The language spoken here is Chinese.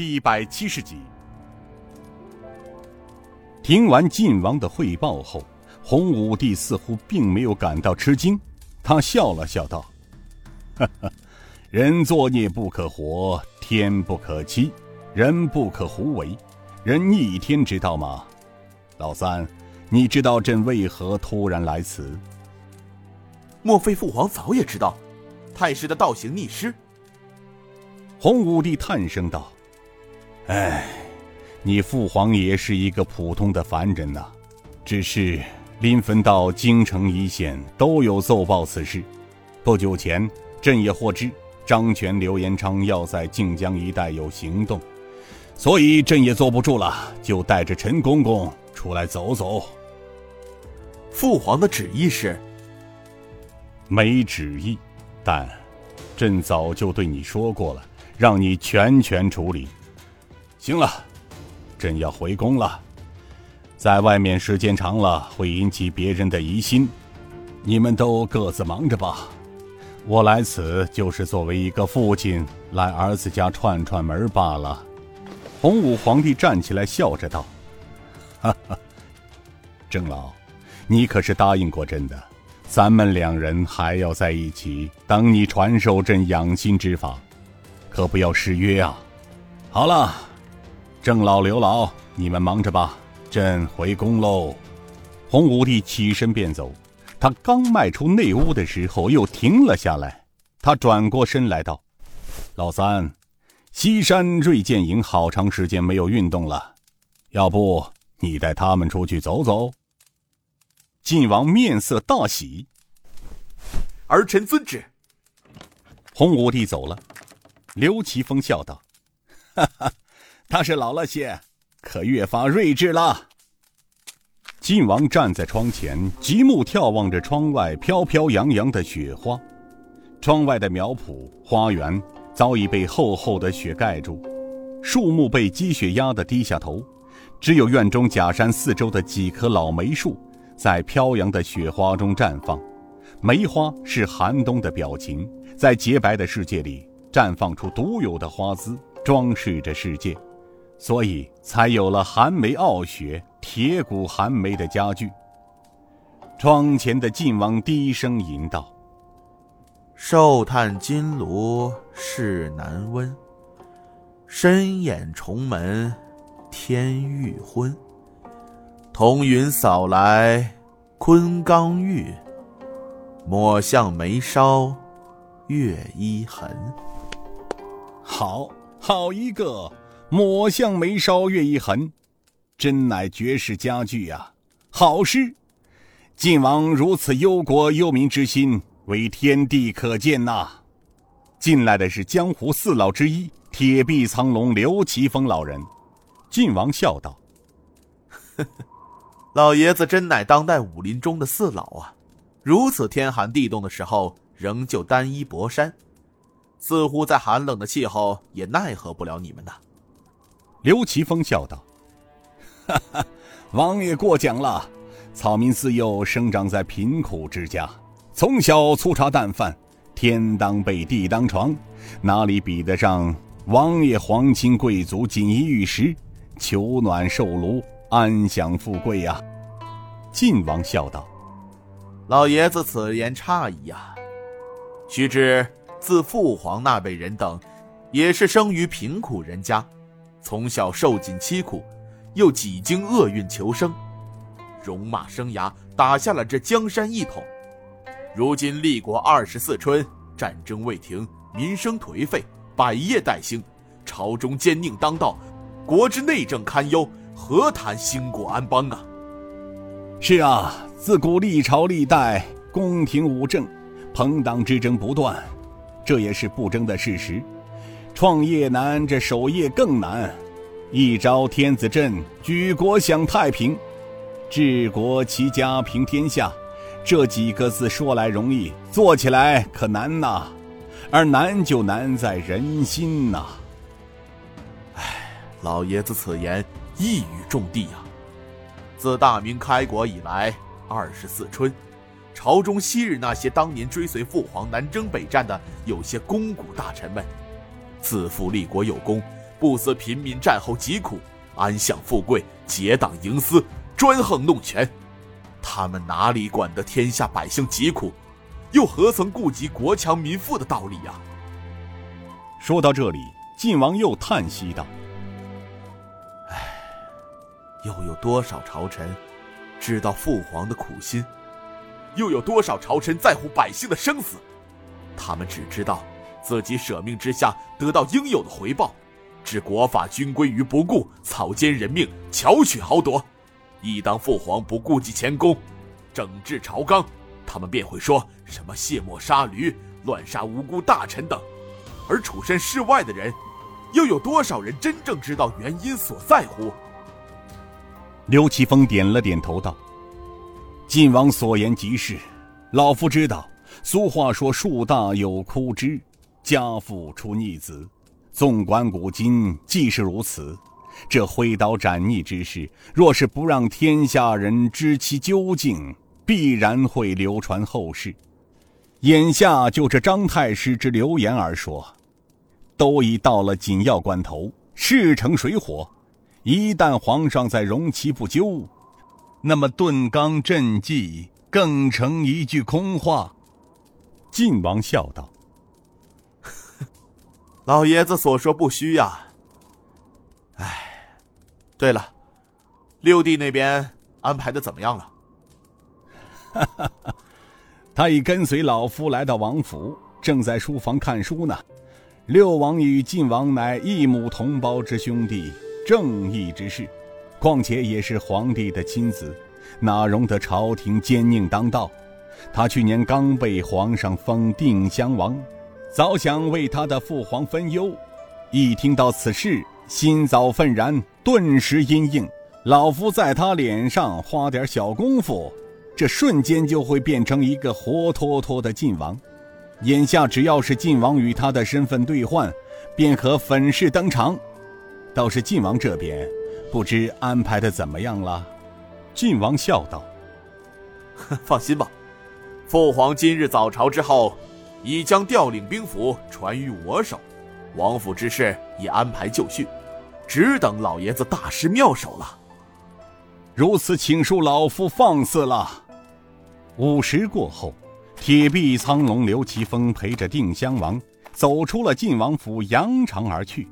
第一百七十集。听完晋王的汇报后，洪武帝似乎并没有感到吃惊，他笑了笑道：“哈哈，人作孽不可活，天不可欺，人不可胡为，人逆天知道吗？老三，你知道朕为何突然来此？莫非父皇早也知道，太师的倒行逆施？”洪武帝叹声道：“哎。”你父皇也是一个普通的凡人呐，只是临汾到京城一线都有奏报此事。不久前，朕也获知张权、刘延昌要在靖江一带有行动，所以朕也坐不住了，就带着陈公公出来走走。父皇的旨意是？没旨意，但朕早就对你说过了，让你全权处理。行了。朕要回宫了，在外面时间长了会引起别人的疑心，你们都各自忙着吧。我来此就是作为一个父亲来儿子家串串门罢了。洪武皇帝站起来笑着道：“ 哈哈，郑老，你可是答应过朕的，咱们两人还要在一起，等你传授朕养心之法，可不要失约啊。好了。”郑老、刘老，你们忙着吧，朕回宫喽。洪武帝起身便走，他刚迈出内屋的时候，又停了下来。他转过身来道：“老三，西山锐剑营好长时间没有运动了，要不你带他们出去走走？”晋王面色大喜，儿臣遵旨。洪武帝走了，刘奇峰笑道：“哈哈。”他是老了些，可越发睿智了。晋王站在窗前，极目眺望着窗外飘飘扬扬的雪花。窗外的苗圃、花园早已被厚厚的雪盖住，树木被积雪压得低下头，只有院中假山四周的几棵老梅树在飘扬的雪花中绽放。梅花是寒冬的表情，在洁白的世界里绽放出独有的花姿，装饰着世界。所以才有了寒梅傲雪、铁骨寒梅的佳句。窗前的晋王低声吟道：“寿叹金炉事难温，深掩重门天欲昏。彤云扫来昆冈玉，抹向眉梢月衣痕。”好好一个！抹向眉梢月一痕，真乃绝世佳句呀！好诗，晋王如此忧国忧民之心，为天地可见呐。进来的是江湖四老之一铁壁苍龙刘奇峰老人。晋王笑道：“呵呵，老爷子真乃当代武林中的四老啊！如此天寒地冻的时候，仍旧单衣薄衫，似乎在寒冷的气候也奈何不了你们呐。”刘奇峰笑道：“哈哈，王爷过奖了。草民自幼生长在贫苦之家，从小粗茶淡饭，天当被，地当床，哪里比得上王爷皇亲贵族锦衣玉食，求暖受炉，安享富贵呀？”晋王笑道：“老爷子此言差矣呀。须知自父皇那辈人等，也是生于贫苦人家。”从小受尽凄苦，又几经厄运求生，戎马生涯打下了这江山一统。如今立国二十四春，战争未停，民生颓废，百业待兴，朝中奸佞当道，国之内政堪忧，何谈兴国安邦啊？是啊，自古历朝历代，宫廷武政，朋党之争不断，这也是不争的事实。创业难，这守业更难。一朝天子镇，举国享太平；治国齐家平天下，这几个字说来容易，做起来可难呐。而难就难在人心呐。唉，老爷子此言一语中的啊。自大明开国以来，二十四春，朝中昔日那些当年追随父皇南征北战的有些肱骨大臣们。自负立国有功，不思平民战后疾苦，安享富贵，结党营私，专横弄权。他们哪里管得天下百姓疾苦，又何曾顾及国强民富的道理呀？说到这里，晋王又叹息道：“唉，又有多少朝臣知道父皇的苦心？又有多少朝臣在乎百姓的生死？他们只知道自己舍命之下得到应有的回报，置国法军规于不顾，草菅人命，巧取豪夺。”一当父皇不顾及前功，整治朝纲，他们便会说什么卸磨杀驴、乱杀无辜大臣等。而处身事外的人，又有多少人真正知道原因所在乎？刘奇峰点了点头，道：“晋王所言极是，老夫知道。俗话说‘树大有枯枝，家父出逆子’，纵观古今，既是如此。”这挥刀斩逆之事，若是不让天下人知其究竟，必然会流传后世。眼下就这张太师之流言而说，都已到了紧要关头，势成水火。一旦皇上再容其不究，那么顿纲赈济更成一句空话。晋王笑道：“老爷子所说不虚呀。唉。”对了，六弟那边安排的怎么样了？哈哈哈，他已跟随老夫来到王府，正在书房看书呢。六王与晋王乃一母同胞之兄弟，正义之士，况且也是皇帝的亲子，哪容得朝廷奸佞当道？他去年刚被皇上封定襄王，早想为他的父皇分忧，一听到此事。心早愤然，顿时阴硬。老夫在他脸上花点小功夫，这瞬间就会变成一个活脱脱的晋王。眼下只要是晋王与他的身份兑换，便可粉饰登场。倒是晋王这边，不知安排的怎么样了？晋王笑道：“ 放心吧，父皇今日早朝之后，已将调领兵符传于我手，王府之事已安排就绪。”只等老爷子大施妙手了。如此，请恕老夫放肆了。午时过后，铁臂苍龙刘奇峰陪着定襄王走出了晋王府，扬长而去。